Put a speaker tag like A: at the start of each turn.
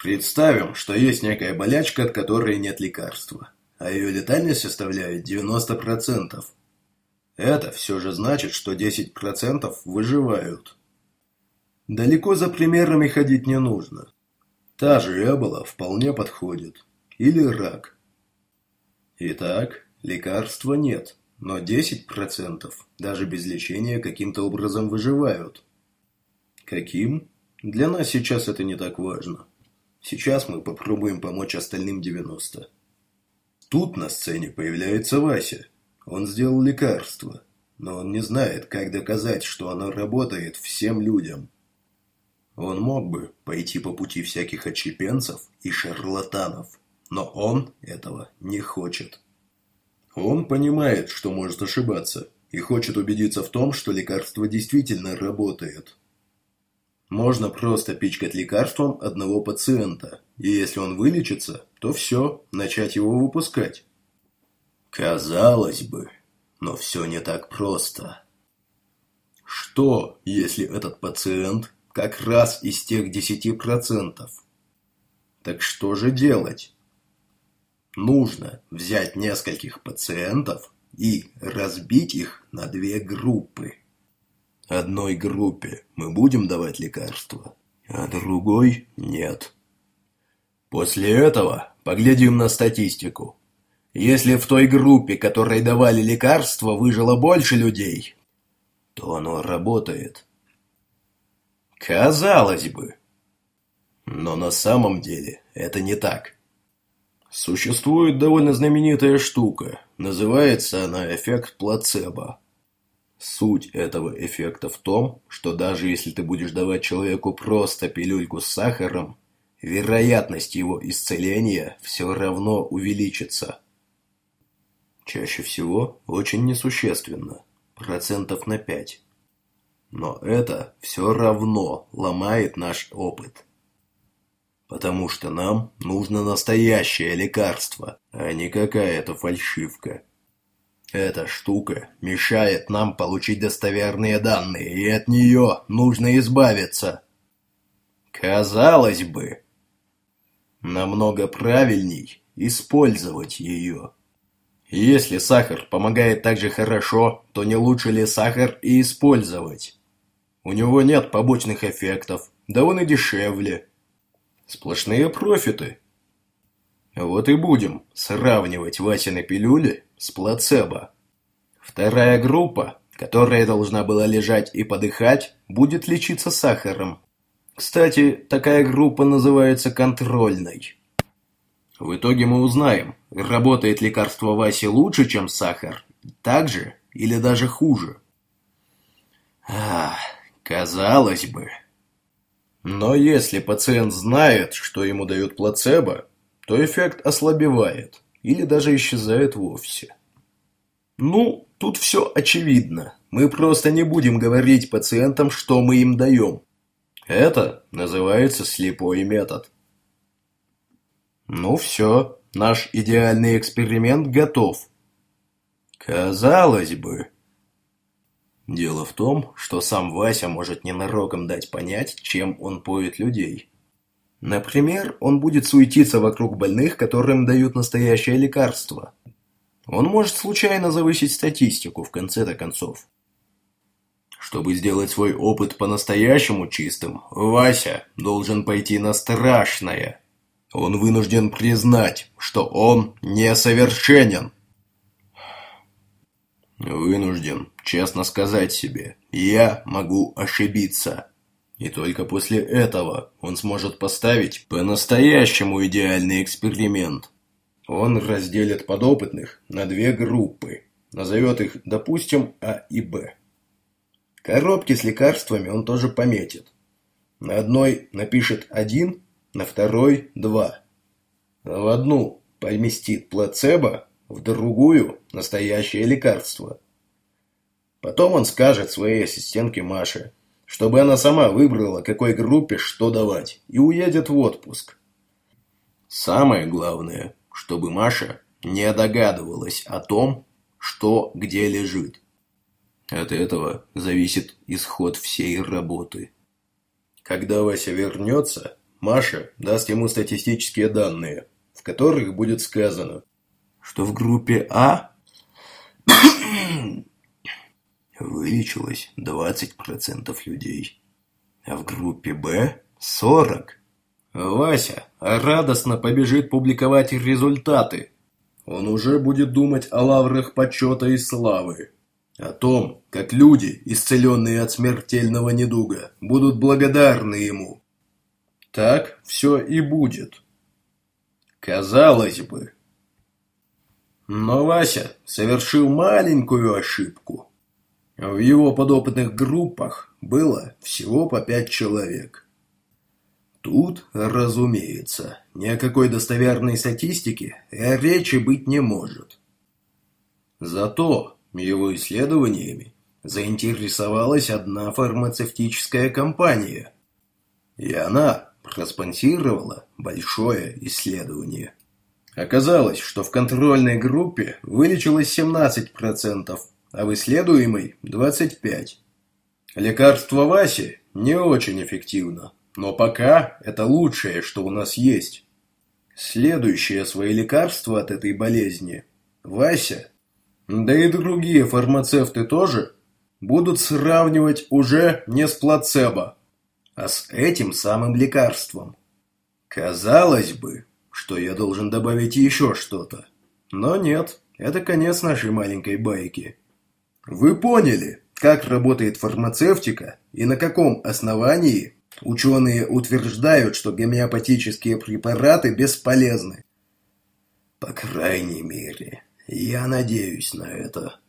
A: Представим, что есть некая болячка, от которой нет лекарства, а ее летальность составляет 90%. Это все же значит, что 10% выживают. Далеко за примерами ходить не нужно. Та же эбола вполне подходит. Или рак. Итак, лекарства нет, но 10% даже без лечения каким-то образом выживают. Каким? Для нас сейчас это не так важно. Сейчас мы попробуем помочь остальным 90. Тут на сцене появляется Вася. Он сделал лекарство, но он не знает, как доказать, что оно работает всем людям. Он мог бы пойти по пути всяких отщепенцев и шарлатанов, но он этого не хочет. Он понимает, что может ошибаться, и хочет убедиться в том, что лекарство действительно работает. Можно просто пичкать лекарством одного пациента, и если он вылечится, то все, начать его выпускать. Казалось бы, но все не так просто. Что, если этот пациент как раз из тех 10%? Так что же делать? Нужно взять нескольких пациентов и разбить их на две группы. Одной группе мы будем давать лекарства, а другой нет. После этого поглядим на статистику. Если в той группе, которой давали лекарства, выжило больше людей, то оно работает. Казалось бы. Но на самом деле это не так. Существует довольно знаменитая штука. Называется она эффект плацебо. Суть этого эффекта в том, что даже если ты будешь давать человеку просто пилюльку с сахаром, вероятность его исцеления все равно увеличится. Чаще всего очень несущественно, процентов на 5. Но это все равно ломает наш опыт. Потому что нам нужно настоящее лекарство, а не какая-то фальшивка. Эта штука мешает нам получить достоверные данные, и от нее нужно избавиться. Казалось бы, намного правильней использовать ее. Если сахар помогает так же хорошо, то не лучше ли сахар и использовать? У него нет побочных эффектов, да он и дешевле. Сплошные профиты. Вот и будем сравнивать Васины пилюли с плацебо. Вторая группа, которая должна была лежать и подыхать, будет лечиться сахаром. Кстати, такая группа называется контрольной. В итоге мы узнаем, работает лекарство Васи лучше, чем сахар, так же или даже хуже. Ах, казалось бы. Но если пациент знает, что ему дают плацебо, то эффект ослабевает или даже исчезает вовсе. Ну, тут все очевидно. Мы просто не будем говорить пациентам, что мы им даем. Это называется слепой метод. Ну все, наш идеальный эксперимент готов. Казалось бы. Дело в том, что сам Вася может ненароком дать понять, чем он поет людей. Например, он будет суетиться вокруг больных, которым дают настоящее лекарство. Он может случайно завысить статистику в конце-то концов. Чтобы сделать свой опыт по-настоящему чистым, Вася должен пойти на страшное. Он вынужден признать, что он несовершенен. Вынужден честно сказать себе, я могу ошибиться. И только после этого он сможет поставить по-настоящему идеальный эксперимент. Он разделит подопытных на две группы. Назовет их, допустим, А и Б. Коробки с лекарствами он тоже пометит. На одной напишет один, на второй – два. В одну поместит плацебо, в другую – настоящее лекарство. Потом он скажет своей ассистентке Маше – чтобы она сама выбрала, какой группе что давать, и уедет в отпуск. Самое главное, чтобы Маша не догадывалась о том, что где лежит. От этого зависит исход всей работы. Когда Вася вернется, Маша даст ему статистические данные, в которых будет сказано, что в группе А вылечилось 20% людей, а в группе Б 40%. Вася радостно побежит публиковать результаты. Он уже будет думать о лаврах почета и славы. О том, как люди, исцеленные от смертельного недуга, будут благодарны ему. Так все и будет. Казалось бы. Но Вася совершил маленькую ошибку. В его подопытных группах было всего по пять человек. Тут, разумеется, ни о какой достоверной статистике речи быть не может. Зато его исследованиями заинтересовалась одна фармацевтическая компания. И она проспонсировала большое исследование. Оказалось, что в контрольной группе вылечилось 17%, а в исследуемой – 25%. Лекарство Васи не очень эффективно, но пока это лучшее, что у нас есть. Следующее свои лекарства от этой болезни Вася да и другие фармацевты тоже будут сравнивать уже не с плацебо, а с этим самым лекарством. Казалось бы, что я должен добавить еще что-то. Но нет, это конец нашей маленькой байки. Вы поняли, как работает фармацевтика и на каком основании ученые утверждают, что гомеопатические препараты бесполезны? По крайней мере, я надеюсь на это.